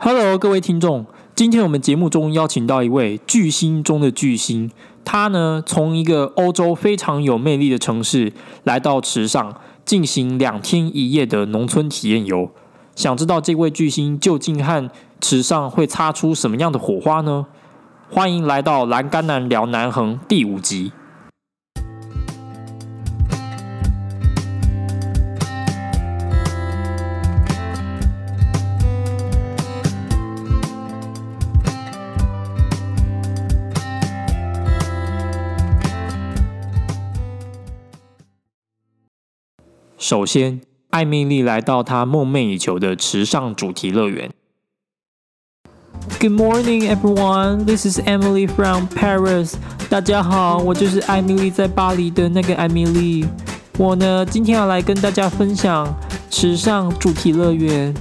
Hello，各位听众，今天我们节目中邀请到一位巨星中的巨星，他呢从一个欧洲非常有魅力的城市来到池上进行两天一夜的农村体验游。想知道这位巨星究竟和池上会擦出什么样的火花呢？欢迎来到《栏杆男聊南横》第五集。首先，艾米丽来到她梦寐以求的池上主题乐园。Good morning, everyone. This is Emily from Paris. 大家好，我就是艾米丽在巴黎的那个艾米丽。我呢，今天要来跟大家分享池上主题乐园。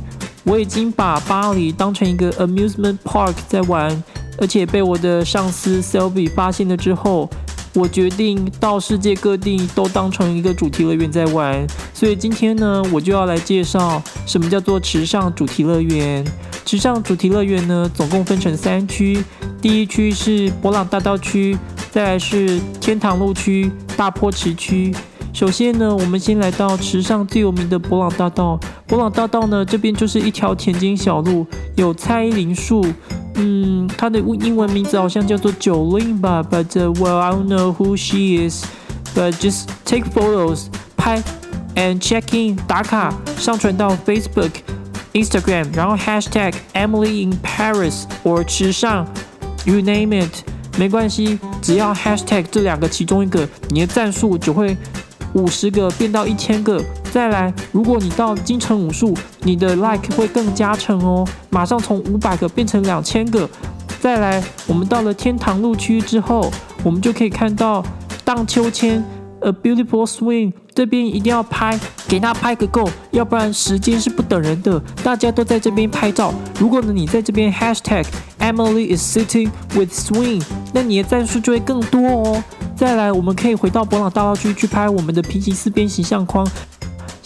我已经把巴黎当成一个 amusement park 在玩，而且被我的上司 Selby 发现了之后。我决定到世界各地都当成一个主题乐园在玩，所以今天呢，我就要来介绍什么叫做池上主题乐园。池上主题乐园呢，总共分成三区，第一区是博朗大道区，再来是天堂路区、大坡池区。首先呢，我们先来到池上最有名的博朗大道。博朗大道呢，这边就是一条田间小路，有蔡依林树。嗯，她的英文名字好像叫做 Jolin 吧，But well I don't know who she is. But just take photos，拍，and check in 打卡，上传到 Facebook、Instagram，然后 Hashtag Emily in Paris or 池上，you name it，没关系，只要 Hashtag 这两个其中一个，你的赞数就会五十个变到一千个。再来，如果你到京城武术，你的 like 会更加成哦，马上从五百个变成两千个。再来，我们到了天堂路区之后，我们就可以看到荡秋千，a beautiful swing，这边一定要拍，给他拍个够，要不然时间是不等人的。大家都在这边拍照，如果呢你在这边 hashtag Emily is sitting with swing，那你的赞数就会更多哦。再来，我们可以回到博朗大道区去拍我们的平行四边形相框。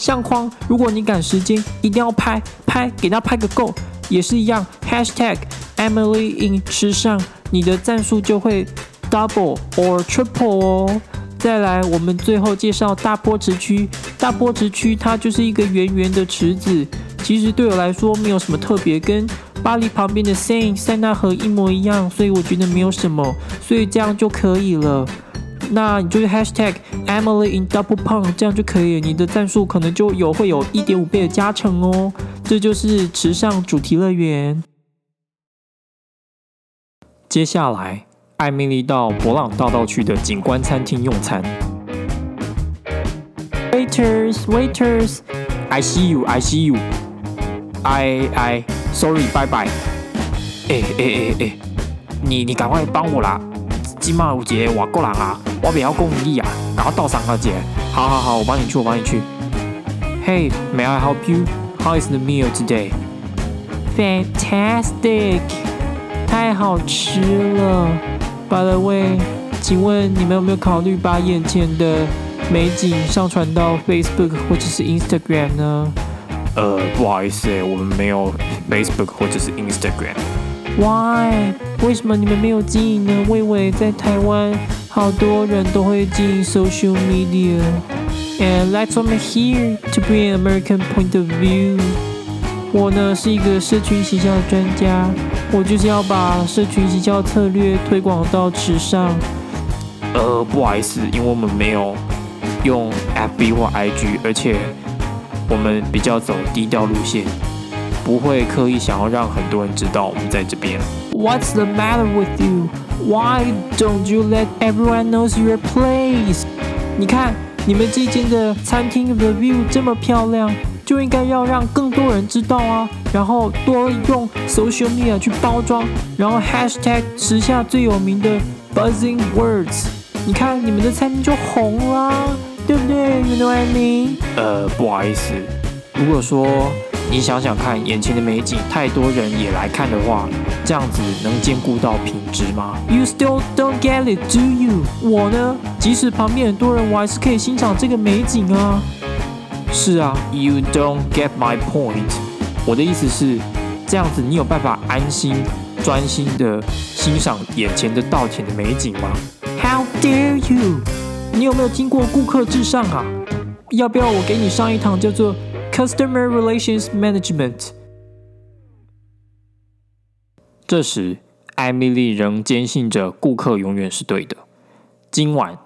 相框，如果你赶时间，一定要拍拍，给他拍个够，也是一样。Hashtag Emily in 时尚，你的赞数就会 double or triple 哦。再来，我们最后介绍大波池区。大波池区它就是一个圆圆的池子，其实对我来说没有什么特别，跟巴黎旁边的 Seine 塞纳河一模一样，所以我觉得没有什么，所以这样就可以了。那你就是 hashtag Emily in Double Pump，这样就可以，你的赞数可能就有会有一点五倍的加成哦。这就是池上主题乐园。接下来，艾米丽到博朗大道区的景观餐厅用餐。Waiters, waiters, I see you, I see you. I, I, sorry, bye bye. 哎哎哎哎，你你赶快帮我啦！今晚有节外国人啊。我不要公益啊，然后到三个节。好好好，我帮你去，我帮你去。Hey, may I help you? How is the meal today? Fantastic，太好吃了。By the way，请问你们有没有考虑把眼前的美景上传到 Facebook 或者是 Instagram 呢？呃，不好意思，我们没有 Facebook 或者是 Instagram。Why？为什么你们没有经营呢？魏伟在台湾。好多人都会经营 social media，and that's why I'm here to bring American point of view。我呢是一个社群营销的专家，我就是要把社群营销策略推广到池上。呃，不好意思，因为我们没有用 FB 或 IG，而且我们比较走低调路线，不会刻意想要让很多人知道我们在这边。What's the matter with you? Why don't you let everyone knows your place？你看，你们这间的餐厅的 view 这么漂亮，就应该要让更多人知道啊。然后多用 social media 去包装，然后 hashtag 时下最有名的 buzzing words。你看，你们的餐厅就红了，对不对？You know what I mean？呃，不好意思，如果说。你想想看，眼前的美景，太多人也来看的话，这样子能兼顾到品质吗？You still don't get it, do you？我呢，即使旁边很多人，我还是可以欣赏这个美景啊。是啊，You don't get my point。我的意思是，这样子你有办法安心、专心的欣赏眼前的稻田的美景吗？How dare you！你有没有听过顾客至上啊？要不要我给你上一堂叫做 Customer Relations Management？这时，艾米丽仍坚信着顾客永远是对的。今晚，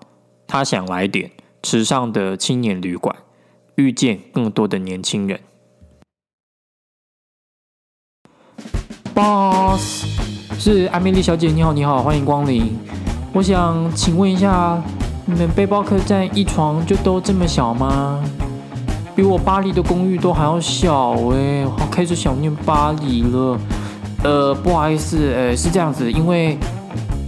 她想来点池上的青年旅馆，遇见更多的年轻人。Boss，是艾米丽小姐，你好，你好，欢迎光临。我想请问一下，你们背包客栈一床就都这么小吗？比我巴黎的公寓都还要小哎，好开始想念巴黎了。呃，不好意思，呃，是这样子，因为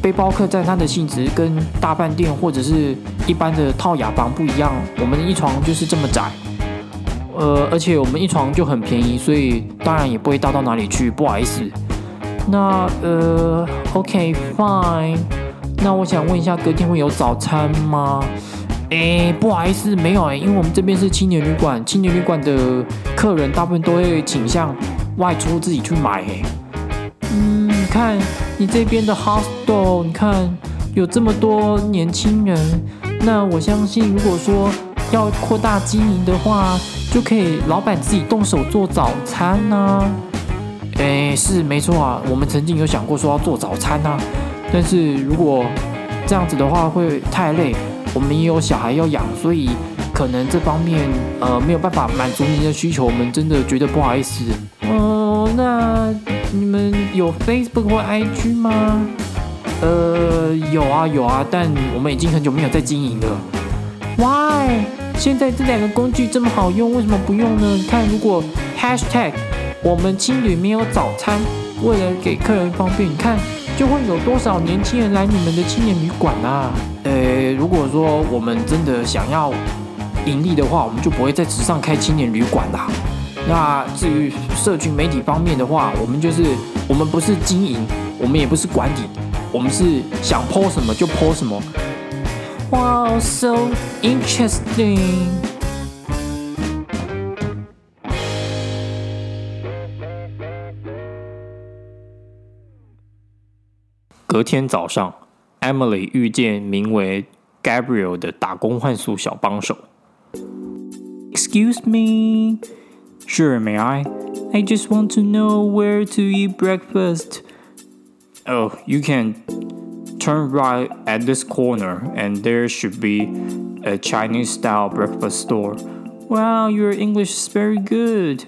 背包客栈它的性质跟大饭店或者是一般的套雅房不一样，我们一床就是这么窄。呃，而且我们一床就很便宜，所以当然也不会大到哪里去。不好意思，那呃，OK，Fine。那我想问一下，隔天会有早餐吗？哎，不好意思，没有哎，因为我们这边是青年旅馆，青年旅馆的客人大部分都会倾向外出自己去买。哎，嗯，你看你这边的 hostel，你看有这么多年轻人，那我相信如果说要扩大经营的话。就可以老板自己动手做早餐呢？哎，是没错啊，我们曾经有想过说要做早餐啊，但是如果这样子的话会太累，我们也有小孩要养，所以可能这方面呃没有办法满足您的需求，我们真的觉得不好意思。哦，那你们有 Facebook 或 IG 吗？呃，有啊有啊，但我们已经很久没有在经营了。Why？现在这两个工具这么好用，为什么不用呢？你看，如果 hashtag 我们青旅没有早餐，为了给客人方便，你看就会有多少年轻人来你们的青年旅馆啊？呃，如果说我们真的想要盈利的话，我们就不会在纸上开青年旅馆啦。那至于社群媒体方面的话，我们就是我们不是经营，我们也不是管理，我们是想 po 什么就 po 什么。Wow, so interesting. 隔天早上 ，Emily 遇见名为 Gabriel 的打工换宿小帮手。Excuse me. Sure, may I? I just want to know where to eat breakfast. Oh, you can turn right at this corner and there should be a Chinese style breakfast store. Wow, your English is very good.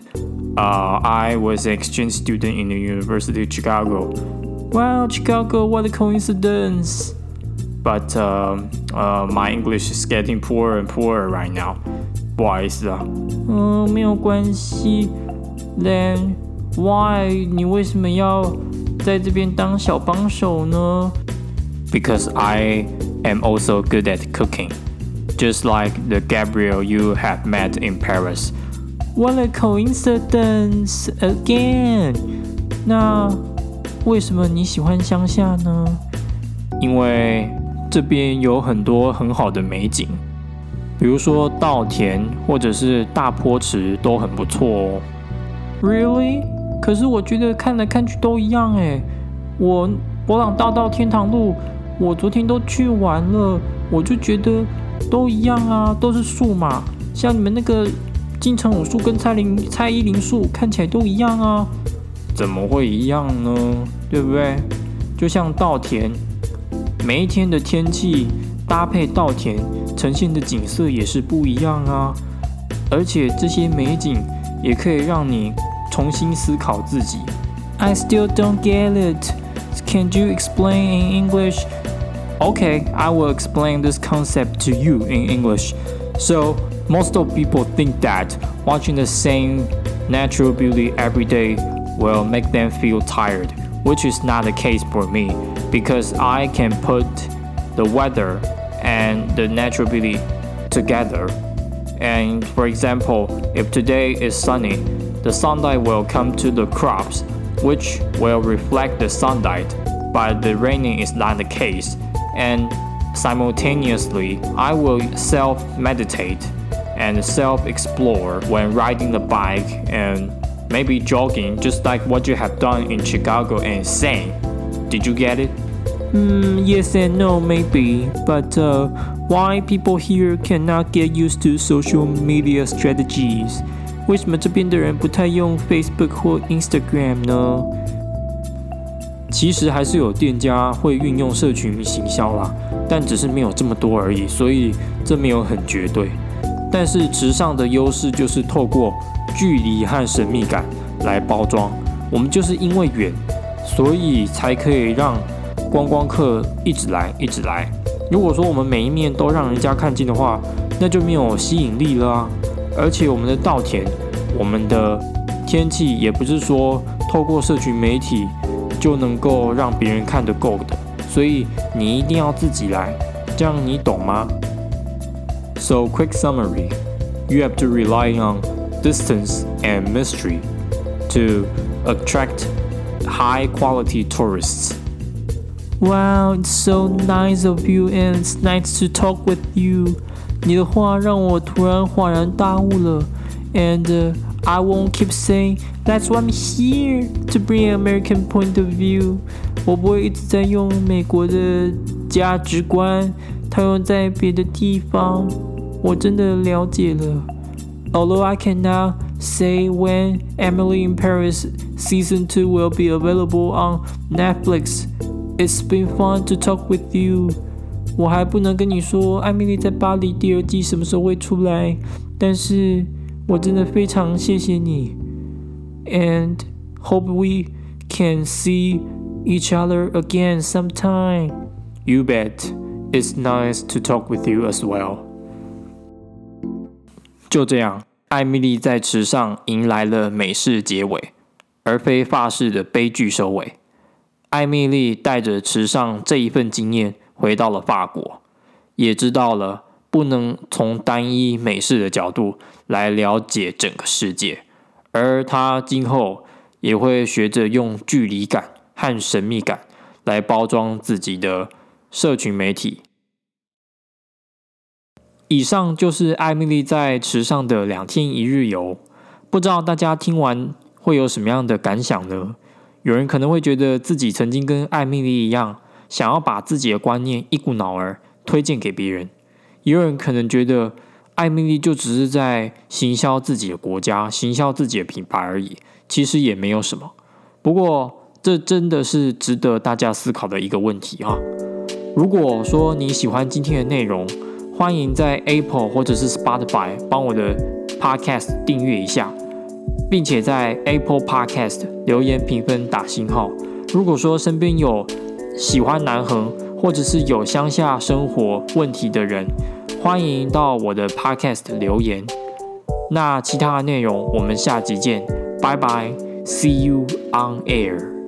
Uh, I was an exchange student in the University of Chicago. Wow, Chicago, what a coincidence. But uh, uh, my English is getting poorer and poorer right now. 不好意思啊。嗯、呃，没有关系。Then why 你为什么要在这边当小帮手呢？because I am also good at cooking, just like the Gabriel you have met in Paris. What a coincidence again! 那 为什么你喜欢乡下呢？因为这边有很多很好的美景，比如说稻田或者是大坡池都很不错哦。Really？可是我觉得看来看去都一样诶。我博朗大道天堂路。我昨天都去玩了，我就觉得都一样啊，都是树嘛。像你们那个金城武树跟蔡林蔡依林树看起来都一样啊，怎么会一样呢？对不对？就像稻田，每一天的天气搭配稻田呈现的景色也是不一样啊。而且这些美景也可以让你重新思考自己。I still don't get it. Can you explain in English? Okay, I will explain this concept to you in English. So, most of people think that watching the same natural beauty every day will make them feel tired, which is not the case for me because I can put the weather and the natural beauty together. And for example, if today is sunny, the sunlight will come to the crops, which will reflect the sunlight, but the raining is not the case and simultaneously, I will self meditate and self explore when riding the bike and maybe jogging, just like what you have done in Chicago and saying. Did you get it? Mm, yes and no, maybe. But uh, why people here cannot get used to social media strategies? 为什么这边的人不太用 Facebook 或 Instagram 呢？其实还是有店家会运用社群行销啦，但只是没有这么多而已，所以这没有很绝对。但是池上的优势就是透过 距离和神秘感来包装。我们就是因为远，所以才可以让观光客一直来，一直来。如果说我们每一面都让人家看见的话，那就没有吸引力了啊！而且我们的稻田、我们的天气，也不是说透过社群媒体。就能够让别人看得够的，所以你一定要自己来，这样你懂吗？So quick summary, you have to rely on distance and mystery to attract high quality tourists. Wow, it's so nice of you and it's nice to talk with you. 你的话让我突然恍然大悟了，and、uh, I won't keep saying that's why I'm here to bring an American point of view。我不会一直在用美国的价值观套用在别的地方。我真的了解了。 Although I cannot say when Emily in Paris season two will be available on Netflix, it's been fun to talk with you。我还不能跟你说艾米丽在巴黎第二季什么时候会出来，但是。我真的非常谢谢你，and hope we can see each other again sometime. You bet. It's nice to talk with you as well. 就这样，艾米丽在池上迎来了美式结尾，而非法式的悲剧收尾。艾米丽带着池上这一份经验回到了法国，也知道了。不能从单一美式的角度来了解整个世界，而她今后也会学着用距离感和神秘感来包装自己的社群媒体。以上就是艾米丽在池上的两天一日游，不知道大家听完会有什么样的感想呢？有人可能会觉得自己曾经跟艾米丽一样，想要把自己的观念一股脑儿推荐给别人。也有人可能觉得艾米丽就只是在行销自己的国家、行销自己的品牌而已，其实也没有什么。不过，这真的是值得大家思考的一个问题哈。如果说你喜欢今天的内容，欢迎在 Apple 或者是 Spotify 帮我的 Podcast 订阅一下，并且在 Apple Podcast 留言评分打星号。如果说身边有喜欢南横。或者是有乡下生活问题的人，欢迎到我的 podcast 留言。那其他的内容，我们下集见，拜拜，See you on air。